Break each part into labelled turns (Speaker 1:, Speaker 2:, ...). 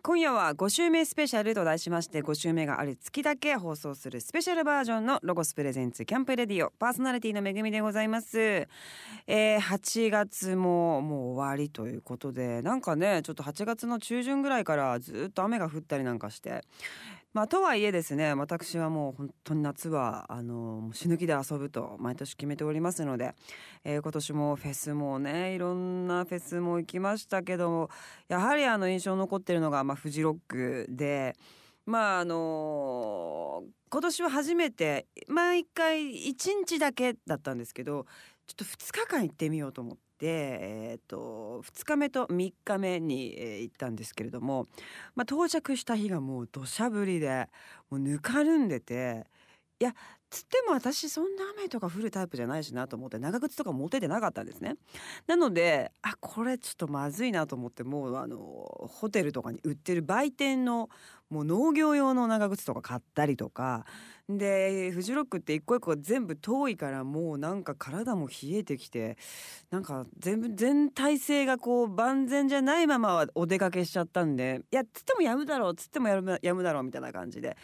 Speaker 1: 今夜は5週目スペシャルと題しまして5週目がある月だけ放送するスペシャルバージョンのロゴスプレゼンツキャンプレディオパーソナリティの恵みでございます、えー、8月ももう終わりということでなんかねちょっと8月の中旬ぐらいからずっと雨が降ったりなんかしてまあとはいえですね私はもう本当に夏はあの死ぬ気で遊ぶと毎年決めておりますので、えー今年もフェスもねいろんなフェスも行きましたけどやはりあの印象残ってるのが、まあ、フジロックでまああの今年は初めて毎回1日だけだったんですけどちょっと2日間行ってみようと思って。えー、と2日目と3日目に、えー行ったんですけれども、まあ、到着した日がもう土砂降りでもうぬかるんでていやつっても私そんな雨とか降るタイプじゃないしなと思って長靴とか持ててなかったんですね。なのであこれちょっとまずいなと思ってもうあのホテルとかに売ってる売店のもう農業用の長靴とか買ったりとかでフジロックって一個一個全部遠いからもうなんか体も冷えてきてなんか全部全体性がこう万全じゃないままお出かけしちゃったんでいやつってもやむだろうつってもやむやむだろうみたいな感じで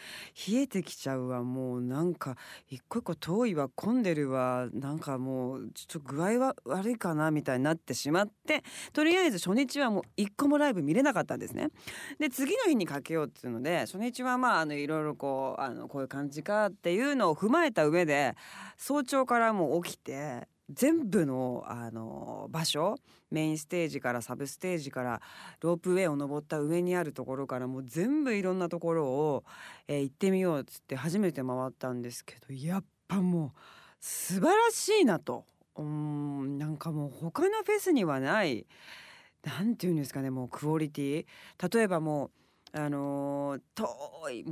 Speaker 1: 冷えてきちゃうわもうなんか一個一個遠いわ混んでるわなんかもうちょっと具合は悪いかなみたいになってしまってとりあえず初日はもう一個もライブ見れなかったんですね。で次の日にかけようっていうので初日はまああのいろいろこうあのこういう感じかっていうのを踏まえた上で早朝からもう起きて全部のあの場所メインステージからサブステージからロープウェイを登った上にあるところからもう全部いろんなところを、えー行ってみようっつって初めて回ったんですけどやっぱもう素晴らしいなと。うんなんかもう他のフェスにはないなんていうんですかねもうクオリティ。例えばもうあの遠い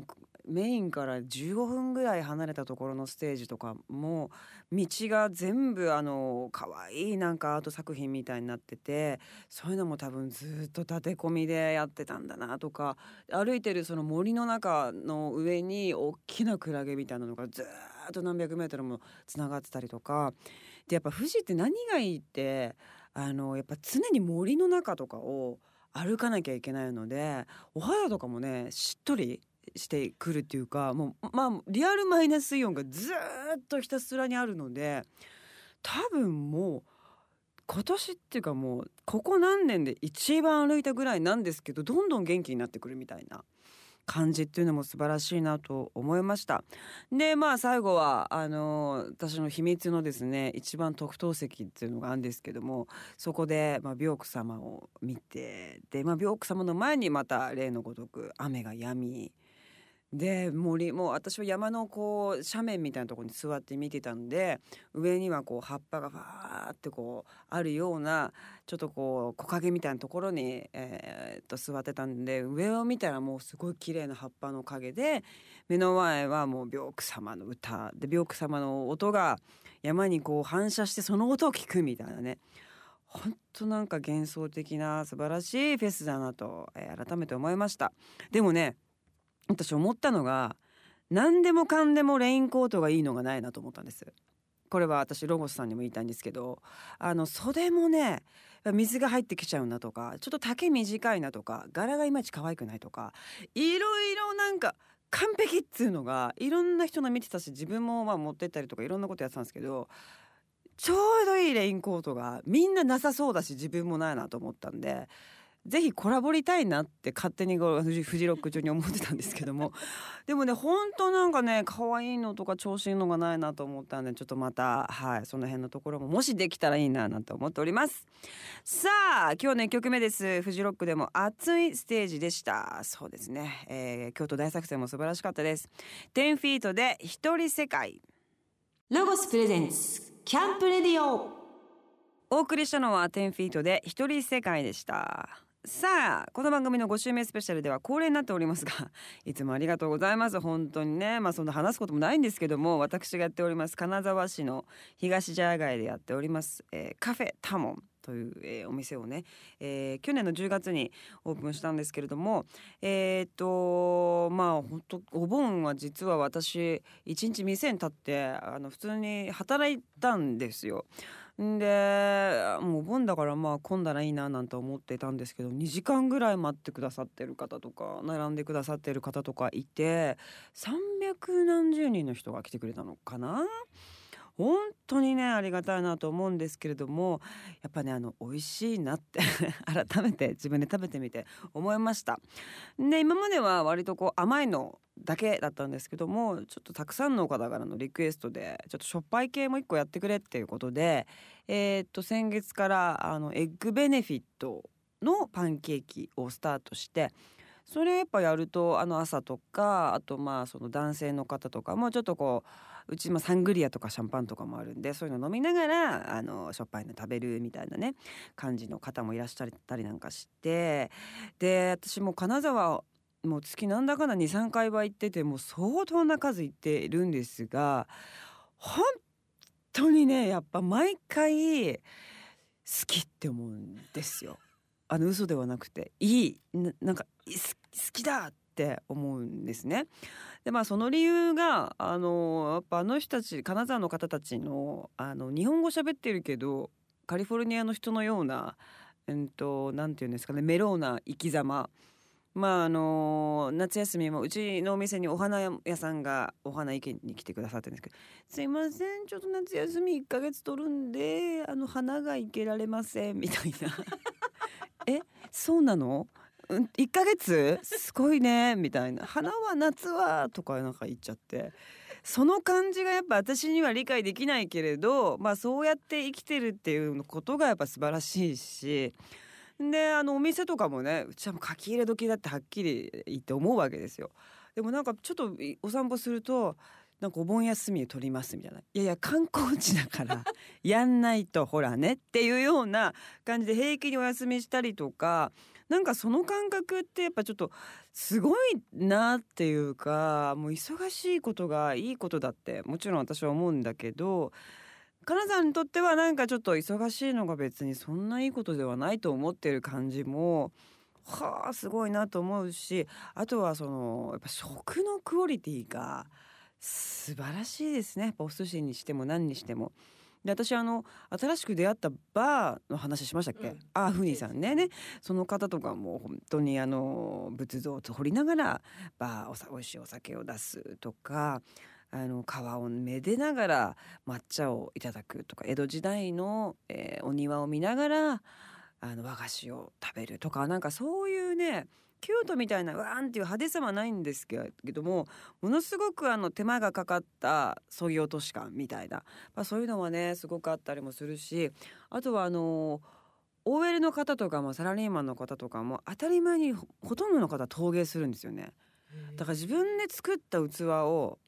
Speaker 1: メインから15分ぐらい離れたところのステージとかも道が全部あの可愛いなんかアート作品みたいになっててそういうのも多分ずっと立て込みでやってたんだなとか歩いてるその森の中の上に大きなクラゲみたいなのがずっと何百メートルもつながってたりとかでやっぱ富士って何がいいってあのやっぱ常に森の中とかを歩かなきゃいけないのでお肌とかもねしっとりしてくるっていうかもうまあリアルマイナスイオンがずっとひたすらにあるので多分もう今年っていうかもうここ何年で一番歩いたぐらいなんですけどどんどん元気になってくるみたいな。感じっていうのも素晴らしいなと思いました。でまあ最後はあの私の秘密のですね一番特等席っていうのがあるんですけどもそこで、まあ、病区様を見てで、まあ、病区様の前にまた例のごとく雨が止みで森もう私は山のこう斜面みたいなところに座って見てたんで上にはこう葉っぱがファーってこうあるようなちょっとこう木陰みたいなところに、えーっと座ってたんで上を見たらもうすごい綺麗な葉っぱの陰で目の前はもう病区様の歌で病区様の音が山にこう反射してその音を聞くみたいなね。本当なんか幻想的な素晴らしいフェスだなと、えー改めて思いました。でもね私思ったのが何でもかんでもレインコートがいいのがないなと思ったんです。これは私ロゴスさんにも言いたいんですけどあの袖もね水が入ってきちゃうなとかちょっと丈短いなとか柄がいまいち可愛くないとかいろいろなんか完璧っつうのがいろんな人の見てたし自分もまあ持ってったりとかいろんなことやってたんですけどちょうどいいレインコートがみんななさそうだし自分もないなと思ったんでぜひコラボりたいなって勝手にこうフジフジロック中に思ってたんですけども。でもね本当なんかね可愛いのとか調子いいのがないなと思ったんでちょっとまたはいその辺のところももしできたらいいななんて思っております。さあ今日の1曲目です。フジロックでも熱いステージでした。そうですね、えー京都大作戦も素晴らしかったです。10フィートで一人世界。
Speaker 2: ロゴスプレゼンツキャンプレディオ。
Speaker 1: お送りしたのは10フィートで一人世界でしたさあこの番組の5週目スペシャルでは恒例になっておりますが いつもありがとうございます本当にねまあそんな話すこともないんですけども私がやっております金沢市の東ジャー街でやっております、えーカフェタモンという、えーお店をね、えー去年の10月にオープンしたんですけれどもえーっとまあ本当お盆は実は私一日店に立ってあの普通に働いたんですよ。でもうお盆だからまあ混んだらいいななんて思ってたんですけど2時間ぐらい待ってくださってる方とか並んでくださってる方とかいて300何十人の人が来てくれたのかな？本当にねありがたいなと思うんですけれどもやっぱねあの美味しいなって 改めて自分で食べてみて思いました。で今までは割とこう甘いのだけだったんですけどもちょっとたくさんの方からのリクエストでちょっとしょっぱい系も一個やってくれっていうことでえー、っと先月からあのエッグベネフィットのパンケーキをスタートしてそれやっぱやるとあの朝とかあとまあその男性の方とかもちょっとこううちもサングリアとかシャンパンとかもあるんでそういうの飲みながらあのしょっぱいの食べるみたいなね感じの方もいらっしゃったりなんかしてで私も金沢もう月なんだかんだ23回は行っててもう相当な数行ってるんですが本当にねやっぱ毎回好きって思うんですよ。あの嘘ではなくていいなんか好きだっって思うんですね。でまあその理由があのやっぱあの人たち金沢の方たちのあの日本語喋ってるけどカリフォルニアの人のようなうんとていうんですかねメローな生き様。まああの夏休みもうちのお店にお花屋さんがお花生けに来てくださってるんですけど「すいませんちょっと夏休み1ヶ月取るんであの花が生けられません」みたいな「えそうなの？1ヶ月？すごいねみたいな「花は夏は」とかなんか言っちゃってその感じがやっぱ私には理解できないけれど、まあ、そうやって生きてるっていうことがやっぱ素晴らしいし。であのお店とかもねうちはもう書き入れ時だってはっきり言って思うわけですよ。でもなんかちょっとお散歩するとなんかお盆休みを取りますみたいな。いやいや観光地だから やんないとほらねっていうような感じで平気にお休みしたりとかなんかその感覚ってやっぱちょっとすごいなっていうかもう忙しいことがいいことだってもちろん私は思うんだけど金沢にとってはなんかちょっと忙しいのが別にそんないいことではないと思ってる感じもはあすごいなと思うしあとはそのやっぱ食のクオリティが素晴らしいですねお寿司にしても何にしても。で私あの新しく出会ったバーの話しましたっけ、うん、あふにさんね。ねその方とかも本当にあの仏像を掘りながらバーおさ美味しいお酒を出すとかあの川をめでながら抹茶をいただくとか江戸時代の、えー、お庭を見ながらあの和菓子を食べるとかなんかそういうね京都みたいなわーんっていう派手さはないんですけどもものすごくあの手間がかかったそぎ落とし感みたいな、まあ、そういうのはねすごくあったりもするしあとはあの OL の方とかもサラリーマンの方とかも当たり前にほとんどの方陶芸するんですよね。だから自分で作った器を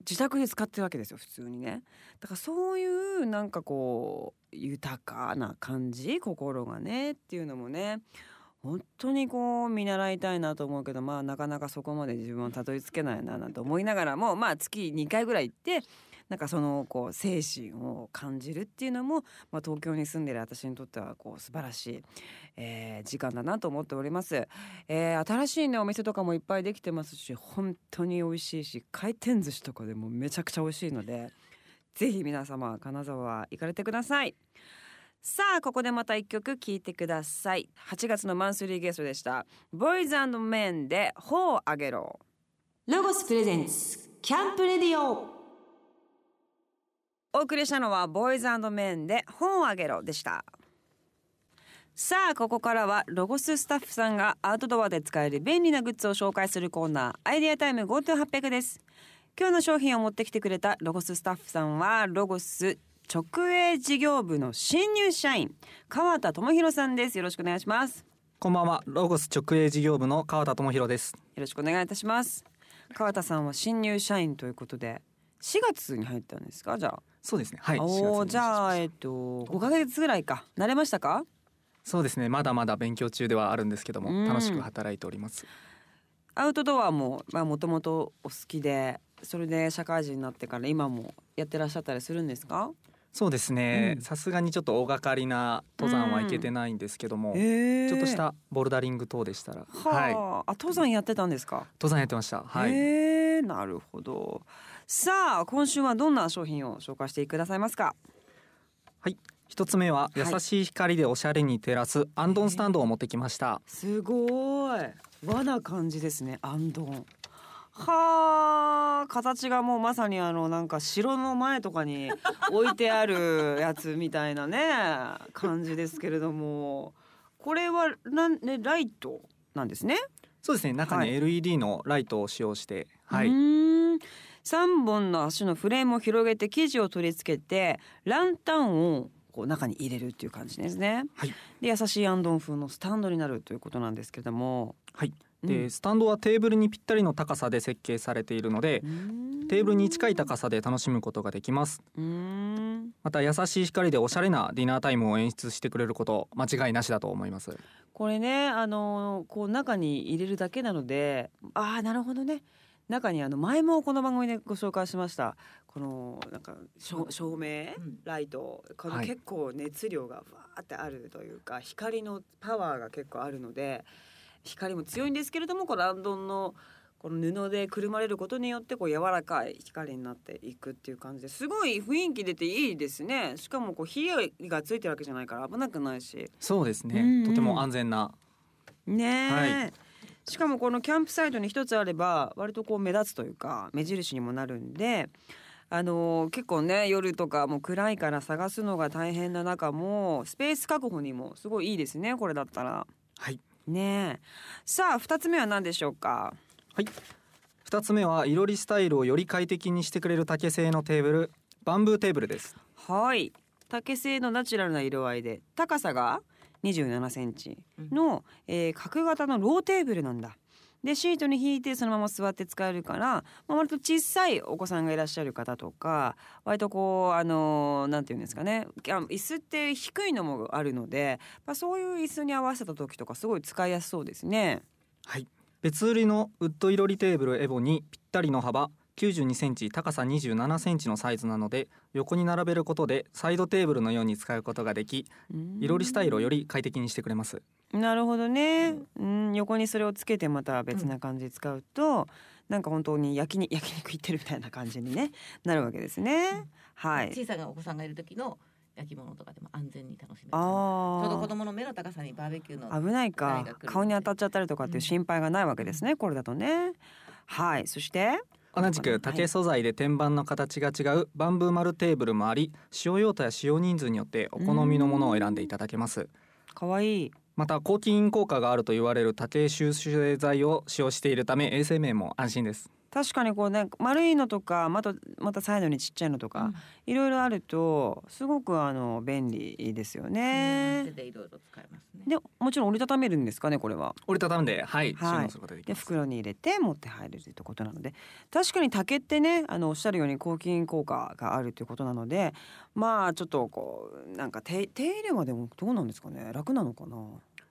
Speaker 1: 自宅で使ってるわけですよ普通にね。だからそういうなんかこう豊かな感じ心がねっていうのもね本当にこう見習いたいなと思うけどまあなかなかそこまで自分はたどり着けないななんて思いながらもまあ月2回ぐらい行ってなんかそのこう精神を感じるっていうのも、まあ、東京に住んでる私にとってはこう素晴らしい、えー、時間だなと思っております、えー、新しいねお店とかもいっぱいできてますし本当に美味しいし回転寿司とかでもめちゃくちゃ美味しいのでぜひ皆様金沢行かれてください。さあここでまた一曲聴いてください。8月のマンスリーゲストでした。ボイズメンで頬をあげろ。
Speaker 2: ロゴスプレゼンツキャンプレディオ。
Speaker 1: お送りしたのはボーイズメンで本をあげろでした。さあここからはロゴススタッフさんがアウトドアで使える便利なグッズを紹介するコーナーアイデアタイム GoTo800 です。今日の商品を持ってきてくれたロゴススタッフさんはロゴス直営事業部の新入社員川田智博さんです。よろしくお願いします。
Speaker 3: こんばんは。ロゴス直営事業部の川田智博です。よ
Speaker 1: ろしくお願いいたします。川田さんは新入社員ということで4月に入ったんですか？じゃあ。
Speaker 3: そうですね。はい
Speaker 1: おじゃあえっと5ヶ月ぐらいか。慣れましたか？
Speaker 3: そうですね。まだまだ勉強中ではあるんですけども楽しく働いております。
Speaker 1: アウトドアもまあもともとお好きでそれで社会人になってから今もやってらっしゃったりするんですか？
Speaker 3: そうですね。さすがにちょっと大掛かりな登山は行けてないんですけども、うん。えー、ちょっとしたボルダリング等でしたら
Speaker 1: はい。あ登山やってたんですか？
Speaker 3: 登山やってました。はい、
Speaker 1: えー、なるほど。さあ今週はどんな商品を紹介してくださいますか？
Speaker 3: はい。一つ目は優しい光でおしゃれに照らすアンドンスタンドを持ってきました、
Speaker 1: すごい。和な感じですねアンドンはあ形がもうまさにあのなんか城の前とかに置いてあるやつみたいなね感じですけれども。これはなんねライトなんですね？
Speaker 3: そうですね中に LED のライトを使用して、はい、
Speaker 1: 3本の足のフレームを広げて生地を取り付けてランタンをこう中に入れるっていう感じですね。
Speaker 3: はい、
Speaker 1: で優しいアンドン風のスタンドになるということなんですけれども。
Speaker 3: はいで、うん、スタンドはテーブルにぴったりの高さで設計されているのでテーブルに近い高さで楽しむことができます。また優しい光でおしゃれなディナータイムを演出してくれること間違いなしだと思います。
Speaker 1: これねあのこう中に入れるだけなのでああなるほどね。中にあの前もこの番組でご紹介しました。このなんか照明、ライト。この結構熱量がわーってあるというか、光のパワーが結構あるので光も強いんですけれどもこのランドンのこの布でくるまれることによってこう柔らかい光になっていくっていう感じですごい雰囲気出ていいですね。しかもこう火がついてるわけじゃないから危なくないし。
Speaker 3: そうですね、うんうん、とても安全な。
Speaker 1: ね、はい。しかもこのキャンプサイトに一つあれば割とこう目立つというか目印にもなるんであのー、結構ね夜とかもう暗いから探すのが大変な中もスペース確保にもすごいいいですねこれだったら。
Speaker 3: はい
Speaker 1: ねさあ2つ目は何でしょうか？
Speaker 3: はい。2つ目はいろりスタイルをより快適にしてくれる竹製のテーブルバンブーテーブルです。
Speaker 1: はい。竹製のナチュラルな色合いで高さが27センチの、うん、えー、角型のローテーブルなんだ。でシートに引いてそのまま座って使えるから、まあ、割と小さいお子さんがいらっしゃる方とか割とこうあのなんていうんですかね椅子って低いのもあるので、まあ、そういう椅子に合わせた時とかすごい使いやすそうですね。
Speaker 3: はい別売りのウッドいろりテーブルエボにぴったりの幅92センチ高さ27センチのサイズなので横に並べることでサイドテーブルのように使うことができいろりスタイルをより快適にしてくれます。
Speaker 1: なるほどね、うん、横にそれをつけてまた別な感じで使うと、うん、なんか本当に焼きに焼肉行ってるみたいな感じにね なるわけですね、うん、はい。
Speaker 4: 小さなお子さんがいる時の焼き物とかでも安全に楽しめちょうど子供の目の高さにバーベキューの
Speaker 1: 危ないか。顔に当たっちゃったりとかっていう心配がないわけですね、これだとね。はい。そして
Speaker 3: 同じく竹素材で天板の形が違うバンブー丸テーブルもあり使用用途や使用人数によってお好みのものを選んでいただけます。
Speaker 1: かわいい。
Speaker 3: また抗菌効果があると言われる竹収集剤を使用しているため衛生面も安心です
Speaker 1: 確かにこうね丸いのとかまたまたサイドにちっちゃいのとか、いろいろあるとすごくあの便利ですよね。
Speaker 4: でいろいろ使えますね。
Speaker 1: でもちろん折りたためるんですかねこれは。
Speaker 3: 折りたたんではい、
Speaker 1: はい、で袋に入れて持って入れるということなので確かに竹ってねあのおっしゃるように抗菌効果があるということなのでまあちょっとこうなんか手手入れはでもどうなんですかね楽なのかな。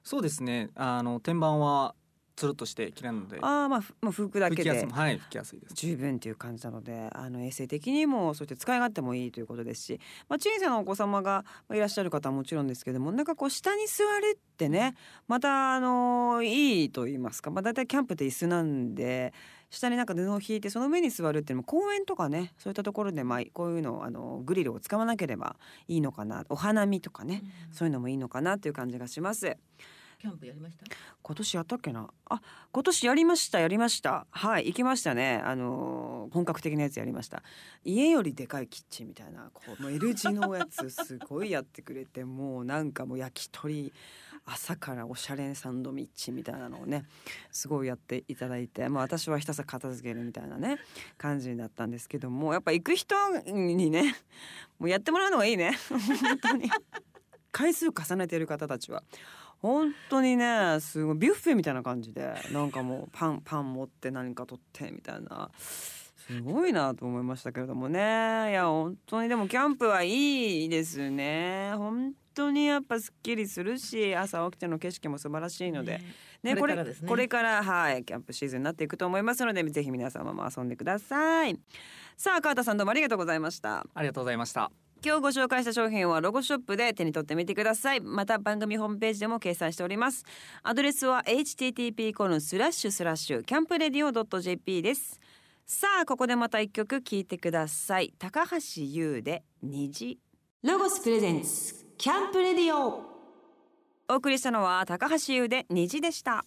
Speaker 3: そうですねあの天板はつるっとして綺麗なので。
Speaker 1: ああまあもう拭くだけで。
Speaker 3: はい拭きやすいです。
Speaker 1: 十分っていう感じなのであの衛生的にもそして使い勝手もいいということですし、まあ、小さなお子様がいらっしゃる方はもちろんですけどもなんかこう下に座るってねまたあのいいと言いますか、まあ、大体キャンプって椅子なんで下になんか布を引いてその上に座るっていうのも公園とかねそういったところでまあこういうのあのグリルを使わなければいいのかなお花見とかね、うん、そういうのもいいのかなという感じがします。
Speaker 4: キャンプやりました？
Speaker 1: 今年やったっけな？あ今年やりましたやりました。はい行きましたね。あのー、本格的なやつやりました。家よりでかいキッチンみたいなこう L 字のやつすごいやってくれてもうなんかもう焼き鳥朝からおしゃれサンドイッチみたいなのをねすごいやっていただいて、まあ、私はひたすら片付けるみたいなね感じになったんですけどもやっぱ行く人にねもうやってもらうのがいいね。本当に。回数重ねてる方たちは本当にねすごいビュッフェみたいな感じでなんかもうパンパン持って何か取ってみたいな。すごいなと思いましたけれどもね。いや本当にでもキャンプはいいですね。本当にやっぱすっきりするし朝起きての景色も素晴らしいので、ね、これこれ、ね、これからはいキャンプシーズンになっていくと思いますのでぜひ皆様も遊んでください。さあ川田さんどうもありがとうございました。
Speaker 3: ありがとうございました
Speaker 1: 今日ご紹介した商品はロゴショップで手に取ってみてください。また番組ホームページでも掲載しております。アドレスは http コロンスラッシュスラッシュキャンプレディオ .jp です。さあここでまた一曲聴いてください。高橋優で虹。
Speaker 2: ロゴスプレゼンスキャンプレディオ。
Speaker 1: お送りしたのは高橋優で虹でした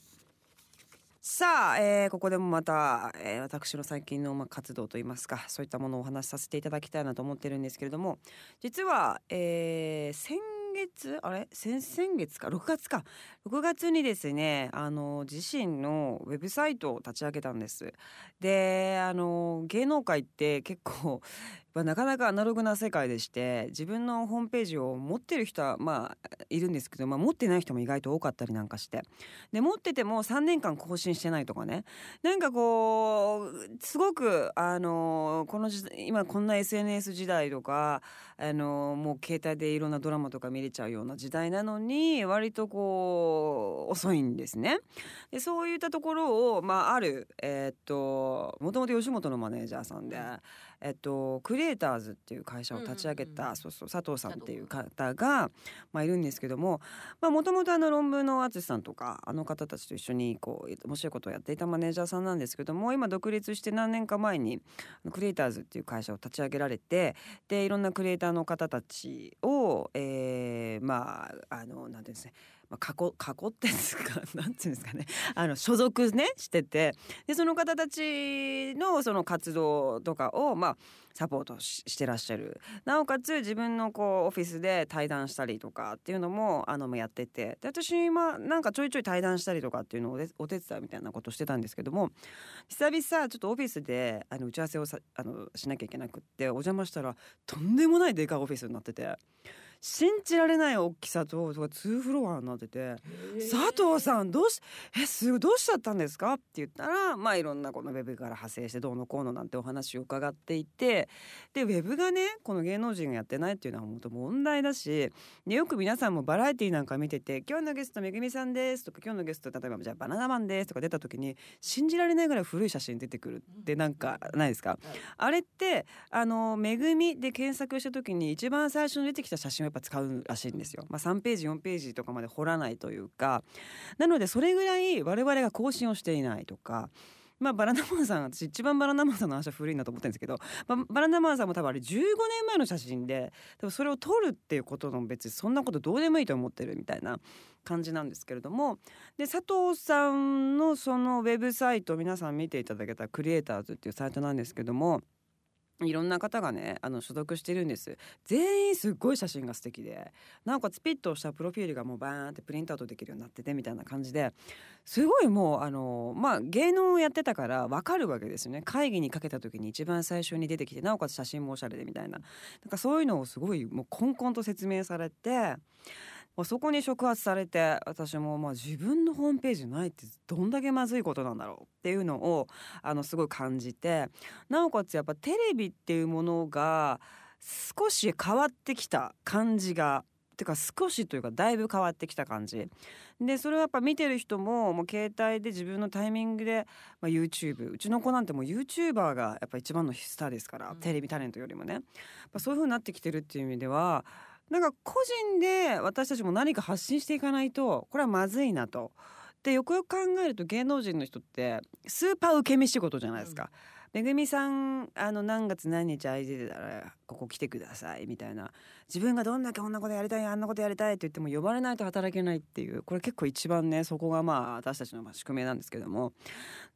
Speaker 1: さあ、えーここでもまた、えー私の最近のま活動といいますかそういったものをお話しさせていただきたいなと思ってるんですけれども実は、えー先月あれ？先先月か？6月か？6月にですねあの自身のウェブサイトを立ち上げたんです。であの芸能界って結構まあなかなかアナログな世界でして自分のホームページを持ってる人はまあいるんですけど、まあ、持ってない人も意外と多かったりなんかしてで持ってても3年間更新してないとかねなんかこうすごくあのこの今こんな SNS 時代とかあのもう携帯でいろんなドラマとか見れちゃうような時代なのに割とこう遅いんですね。でそういったところを、まあ、あるえーともともと吉本のマネージャーさんで、えっと、クリエイターズっていう会社を立ち上げた、佐藤さんっていう方が、まあ、いるんですけどももともと論文の淳さんとかあの方たちと一緒にこう面白いことをやっていたマネージャーさんなんですけども今独立して何年か前にクリエイターズっていう会社を立ち上げられてでいろんなクリエイターの方たちを、えーまああのなんていうんですねまあ、囲囲 ってですかなんていうんですかね。あの所属ねしてて。でその方たちのその活動とかをまあサポートしてらっしゃる。なおかつ自分のこうオフィスで対談したりとかっていうのもあのやってて。で私今なんかちょいちょい対談したりとかっていうのをお手お手伝いみたいなことしてたんですけども久々ちょっとオフィスであの打ち合わせをあのしなきゃいけなくってお邪魔したらとんでもないでかいオフィスになってて。信じられない大きさととか2フロアになってて。佐藤さんどうしえすどうしちゃったんですか？って言ったらまあいろんなこのウェブから派生してどうのこうのなんてお話を伺っていてでウェブがねこの芸能人がやってないっていうのは本当問題だしでよく皆さんもバラエティーなんか見てて「今日のゲストめぐみさんです」とか「今日のゲスト例えばじゃあバナナマンです」とか出た時に信じられないぐらい古い写真出てくるってなんかないですか？あれってあの「めぐみ」で検索した時に一番最初に出てきた写真をやっぱ使うらしいんですよ。まあ、3ページ4ページとかまで掘らないというかなのでそれぐらい我々が更新をしていないとか。まあ、バラナマンさん私一番バラナマンさんの話は古いなと思ってるんですけど、まあ、バラナマンさんも多分あれ15年前の写真で多分それを撮るっていうことの別にそんなことどうでもいいと思ってるみたいな感じなんですけれどもで佐藤さんのそのウェブサイト皆さん見ていただけたクリエイターズっていうサイトなんですけどもいろんな方がねあの所属してるんです。全員すっごい写真が素敵で。なおかつピッとしたプロフィールがもうバーンってプリントアウトできるようになっててみたいな感じで。すごいもうあのまあ芸能をやってたから分かるわけですよね。会議にかけた時に一番最初に出てきてなおかつ写真もおしゃれでみたいな。なんかそういうのをすごいもうこんこんと説明されて。もうそこに触発されて私もまあ自分のホームページないってどんだけまずいことなんだろうっていうのをあのすごい感じてなおかつやっぱテレビっていうものが少し変わってきた感じがてか少しというかだいぶ変わってきた感じ。でそれはやっぱ見てる人ももう携帯で自分のタイミングで、まあ、YouTube うちの子なんてもう YouTuber がやっぱ一番のスターですから、
Speaker 4: うん。
Speaker 1: テレビタレントよりもね、まあ、そういう風になってきてるっていう意味ではなんか個人で私たちも何か発信していかないとこれはまずいなと。でよくよく考えると芸能人の人ってスーパー受け身仕事じゃないですか。めぐみさんあの何月何日空いてたらここ来てくださいみたいな自分がどんだけこんなことやりたいあんなことやりたいって言っても呼ばれないと働けないっていうこれ結構一番ねそこがまあ私たちの宿命なんですけども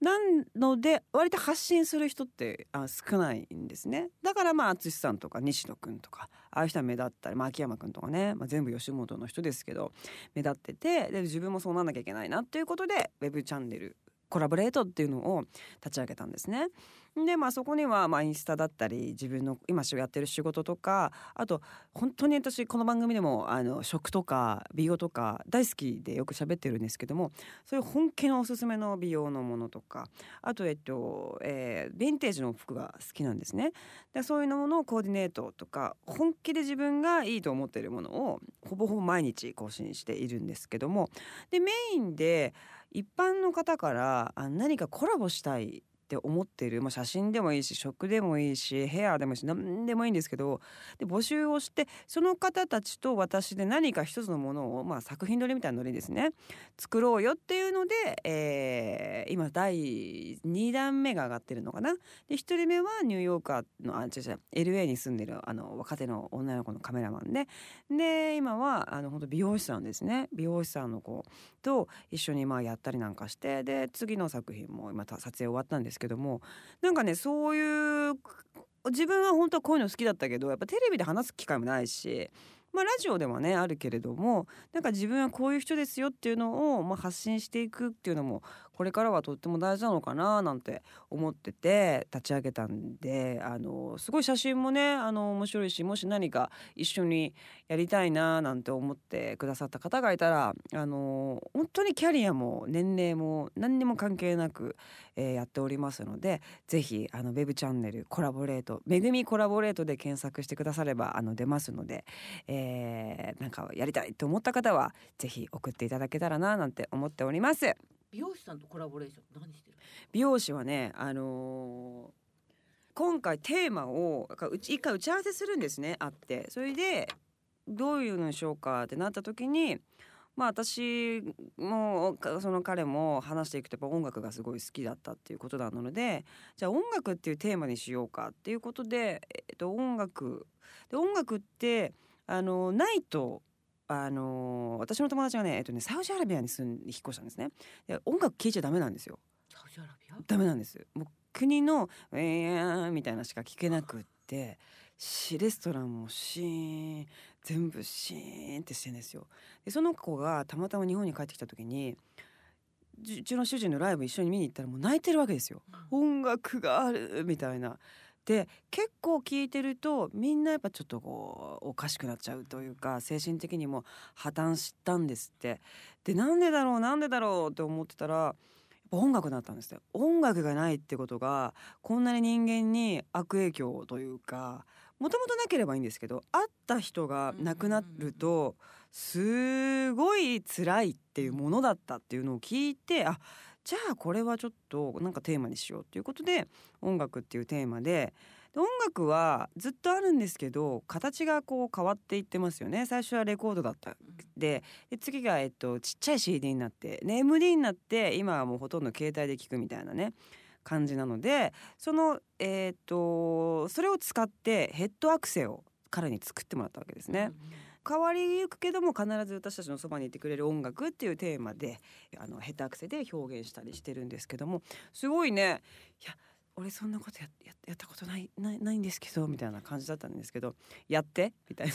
Speaker 1: なので割と発信する人ってあ少ないんですね。だからまあ淳さんとか西野君とかああいう人は目立ったり、まあ、秋山君とかね、まあ、全部吉本の人ですけど目立っててで自分もそうなんなきゃいけないなっていうことでウェブチャンネルコラボレートっていうのを立ち上げたんですね。でまあそこにはまあインスタだったり自分の今やってる仕事とかあと本当に私この番組でもあの食とか美容とか大好きでよく喋ってるんですけどもそういう本気のおすすめの美容のものとかあとえっと、えー、ヴィンテージの服が好きなんですね。でそういうものをコーディネートとか本気で自分がいいと思っているものをほぼほぼ毎日更新しているんですけどもでメインで一般の方からあ何かコラボしたいって思ってる、まあ、写真でもいいし食でもいいしヘアでもいいし何でもいいんですけどで募集をしてその方たちと私で何か一つのものを、まあ、作品撮りみたいなノリですね。作ろうよっていうので、えー、今第2弾目が上がってるのかな。で1人目はニューヨーカーのあ違う違う LA に住んでるあの若手の女の子のカメラマンで。で今はあの本当美容師さんですね。美容師さんの子と一緒にまあやったりなんかしてで次の作品も今撮影終わったんですけどけどもなんかねそういう自分は本当はこういうの好きだったけどやっぱテレビで話す機会もないしまあ、ラジオではねあるけれどもなんか自分はこういう人ですよっていうのを、まあ、発信していくっていうのもこれからはとっても大事なのかななんて思ってて立ち上げたんであのすごい写真もねあの面白いしもし何か一緒にやりたいななんて思ってくださった方がいたらあの本当にキャリアも年齢も何にも関係なく、えー、やっておりますのでぜひあのウェブチャンネルコラボレート「めぐみコラボレート」で検索してくださればあの出ますので、えー、なんかやりたいと思った方はぜひ送っていただけたらななんて思っております。
Speaker 4: 美容師さんとコラボレーション何してる？
Speaker 1: 美容師はねあのー、今回テーマを一回打ち合わせするんですねあって。それでどういうのにしようかってなった時にまあ私もその彼も話していくとやっぱ音楽がすごい好きだったっていうことなのでじゃあ音楽っていうテーマにしようかっていうことで、えっと、音楽で音楽ってあのないとあの私の友達がね,、えっとね、サウジアラビアに住ん引っ越したんですね。で音楽聴いちゃダメなんですよ。
Speaker 4: サウジアラビア？
Speaker 1: ダメなんです。もう国の「えー」みたいなしか聞けなくってレストランもシーン全部シーンってしてんですよ。でその子がたまたま日本に帰ってきた時にうちの主人のライブ一緒に見に行ったらもう泣いてるわけですよ、うん、音楽があるみたいなで結構聞いてるとみんなやっぱちょっとこうおかしくなっちゃうというか精神的にも破綻したんですって。でなんでだろうなんでだろうって思ってたら音楽だったんですよ音楽がないってことがこんなに人間に悪影響というかもともとなければいいんですけど会った人が亡くなるとすごい辛いっていうものだったっていうのを聞いてあじゃあこれはちょっとなんかテーマにしようということで音楽っていうテーマで音楽はずっとあるんですけど形がこう変わっていってますよね最初はレコードだったでで次がえっとちっちゃい CD になって、MD になって今はもうほとんど携帯で聴くみたいなね感じなのでそのえっとそれを使ってヘッドアクセを彼に作ってもらったわけですね。うん変わりゆくけども必ず私たちのそばにいてくれる音楽っていうテーマであの下手くせで表現したりしてるんですけどもすごいねいや俺そんなことややったことないないないんですけどみたいな感じだったんですけどやってみたいな。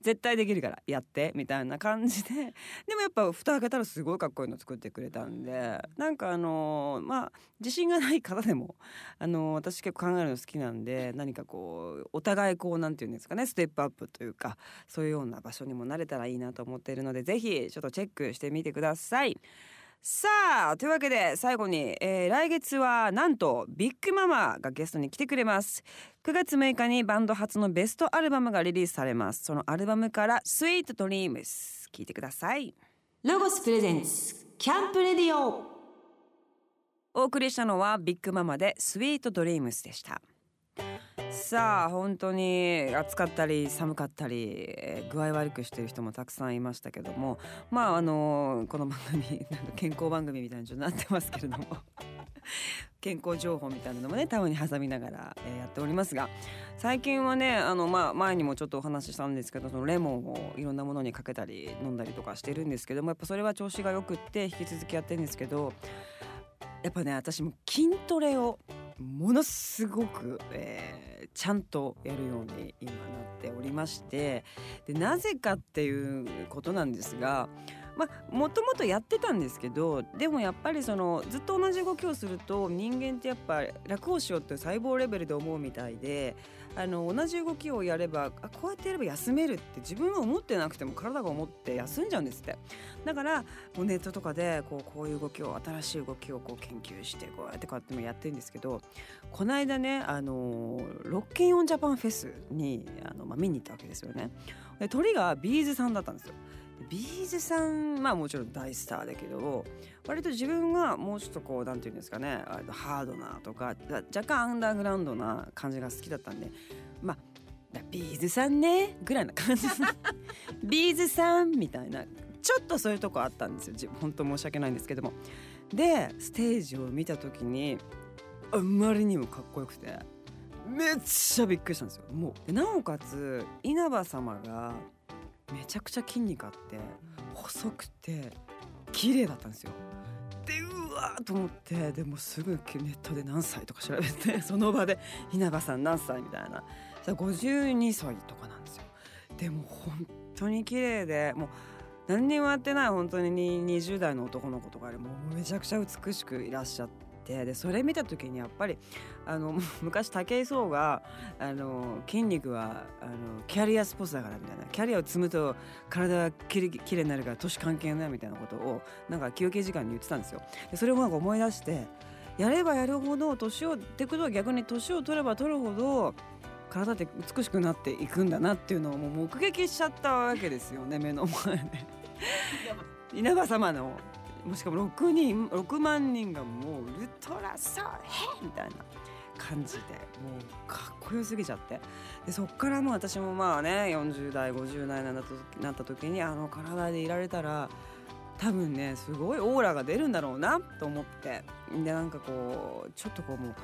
Speaker 1: 絶対できるからやってみたいな感じで でもやっぱ蓋開けたらすごいかっこいいの作ってくれたんでなんかあのまあ自信がない方でもあの私結構考えるの好きなんで何かこうお互いこうなんていうんですかねステップアップというかそういうような場所にもなれたらいいなと思っているので是非ちょっとチェックしてみてください。さあというわけで最後に、えー、来月はなんとビッグママがゲストに来てくれます。9月6日にバンド初のベストアルバムがリリースされます。そのアルバムから「Sweet Dreams」聞いてください。
Speaker 2: ロゴスプレゼンツキャンプレディオ。
Speaker 1: お送りしたのはビッグママで「Sweet Dreams」でしたさあ本当に暑かったり寒かったり具合悪くしてる人もたくさんいましたけどもまああのこの番組健康番組みたいになってますけれども 健康情報みたいなのもねたまに挟みながら、え、やっておりますが最近はねあの、まあ、前にもちょっとお話ししたんですけどそのレモンをいろんなものにかけたり飲んだりとかしてるんですけどもやっぱそれは調子がよくって引き続きやってるんですけどやっぱね私も筋トレをものすごく、えー、ちゃんとやるように今なっておりましてでなぜかっていうことなんですがまあもともとやってたんですけどでもやっぱりそのずっと同じ動きをすると人間ってやっぱ楽をしようって細胞レベルで思うみたいであの同じ動きをやればあこうやってやれば休めるって自分は思ってなくても体が思って休んじゃうんですって。だからもうネットとかでこうこういう動きを新しい動きをこう研究してこうやってこうやってやってるんですけどこの間ねあのロッキンオンジャパンフェスにあの、まあ、見に行ったわけですよね。でトリが B'z さんだったんですよ。 B'z さんまあもちろん大スターだけど割と自分がもうちょっとこうなんていうんですかねハードなとか若干アンダーグラウンドな感じが好きだったんでまあ B'z さんねぐらいな感じ。B'z さんみたいなちょっとそういうとこあったんですよ。本当申し訳ないんですけども。でステージを見た時にあまりにもかっこよくてめっちゃびっくりしたんですよ。もうなおかつ稲葉様がめちゃくちゃ筋肉あって細くて綺麗だったんですよ。でうわーと思ってでもすぐネットで何歳とか調べて その場で稲葉さん何歳みたいな。52歳とかなんですよ。でも本当に綺麗でもう何にもやってない本当に20代の男の子とかでもめちゃくちゃ美しくいらっしゃっててでそれ見た時にやっぱりあの 昔武井壮があの筋肉はあのキャリアスポーツだからみたいなキャリアを積むと体がきれきれいになるから年関係ないみたいなことをなんか休憩時間に言ってたんですよ。でそれをなんか思い出してやればやるほど年をってことは逆に年を取れば取るほど体って美しくなっていくんだなっていうのをもう目撃しちゃったわけですよね目の前で。稲葉様のもしかも6人6万人がもうウルトラソウヘみたいな感じでもうかっこよすぎちゃって。でそっからも私もまあね40代50代になった時にあの体でいられたら多分ねすごいオーラが出るんだろうなと思って。でなんかこうちょっとこうもう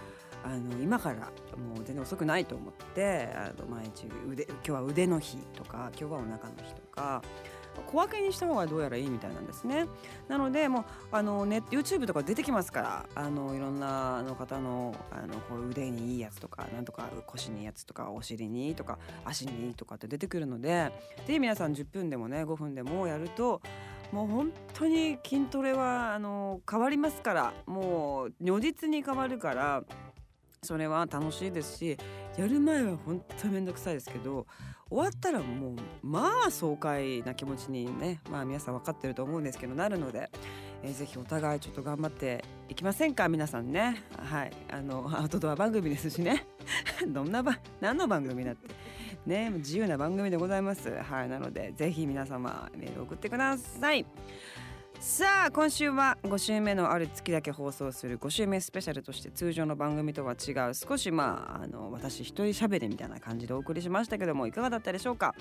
Speaker 1: あの今からもう全然遅くないと思ってあの毎日腕今日は腕の日とか今日はお腹の日とか小分けにした方がどうやらいいみたいなんですね。なのでもうあのネット YouTube とか出てきますからあのいろんなの方のあのこう腕にいいやつとかなんとか腰にいいやつとかお尻にいいとか足にいいとかって出てくるのでぜひ皆さん10分でもね5分でもやるともう本当に筋トレはあの変わりますからもう如実に変わるからそれは楽しいですしやる前は本当に面倒くさいですけど終わったらもうまあ爽快な気持ちにねまあ皆さん分かってると思うんですけどなるので、えー、ぜひお互いちょっと頑張っていきませんか？皆さんね。はい。あのアウトドア番組ですしね。どんな番何の番組だって。ね自由な番組でございます。はい。なのでぜひ皆様メール送ってください。さあ今週は5週目のある月だけ放送する5週目スペシャルとして通常の番組とは違う少しまああの私一人喋りみたいな感じでお送りしましたけどもいかがだったでしょうか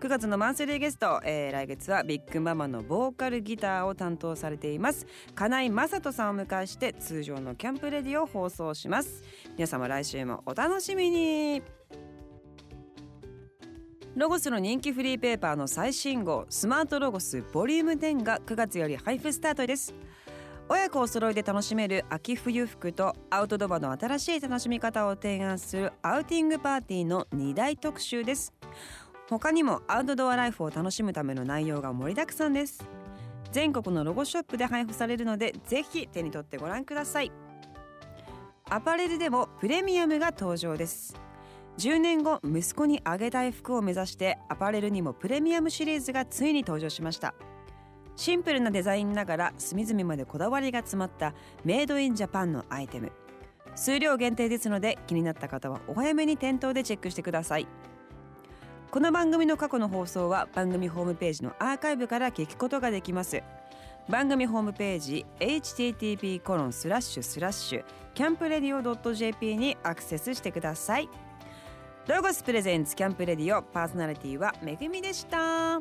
Speaker 1: ？9月のマンスリーゲスト、えー、来月はビッグママのボーカルギターを担当されています金井雅人さんを迎えして通常のキャンプレディを放送します。皆様来週もお楽しみに。ロゴスの人気フリーペーパーの最新号スマートロゴスボリューム10が9月より配布スタートです。親子お揃いで楽しめる秋冬服とアウトドアの新しい楽しみ方を提案するアウティングパーティーの2大特集です。他にもアウトドアライフを楽しむための内容が盛りだくさんです。全国のロゴショップで配布されるのでぜひ手に取ってご覧ください。アパレルでもプレミアムが登場です。10年後息子にあげたい服を目指してアパレルにもプレミアムシリーズがついに登場しました。シンプルなデザインながら隅々までこだわりが詰まったメイドインジャパンのアイテム。数量限定ですので気になった方はお早めに店頭でチェックしてください。この番組の過去の放送は番組ホームページのアーカイブから聞くことができます。番組ホームページ http コロンスラッシュスラッシュキャンプレディオ .jp にアクセスしてください。ロゴスプレゼンツキャンプレディオパーソナリティはめぐみでした。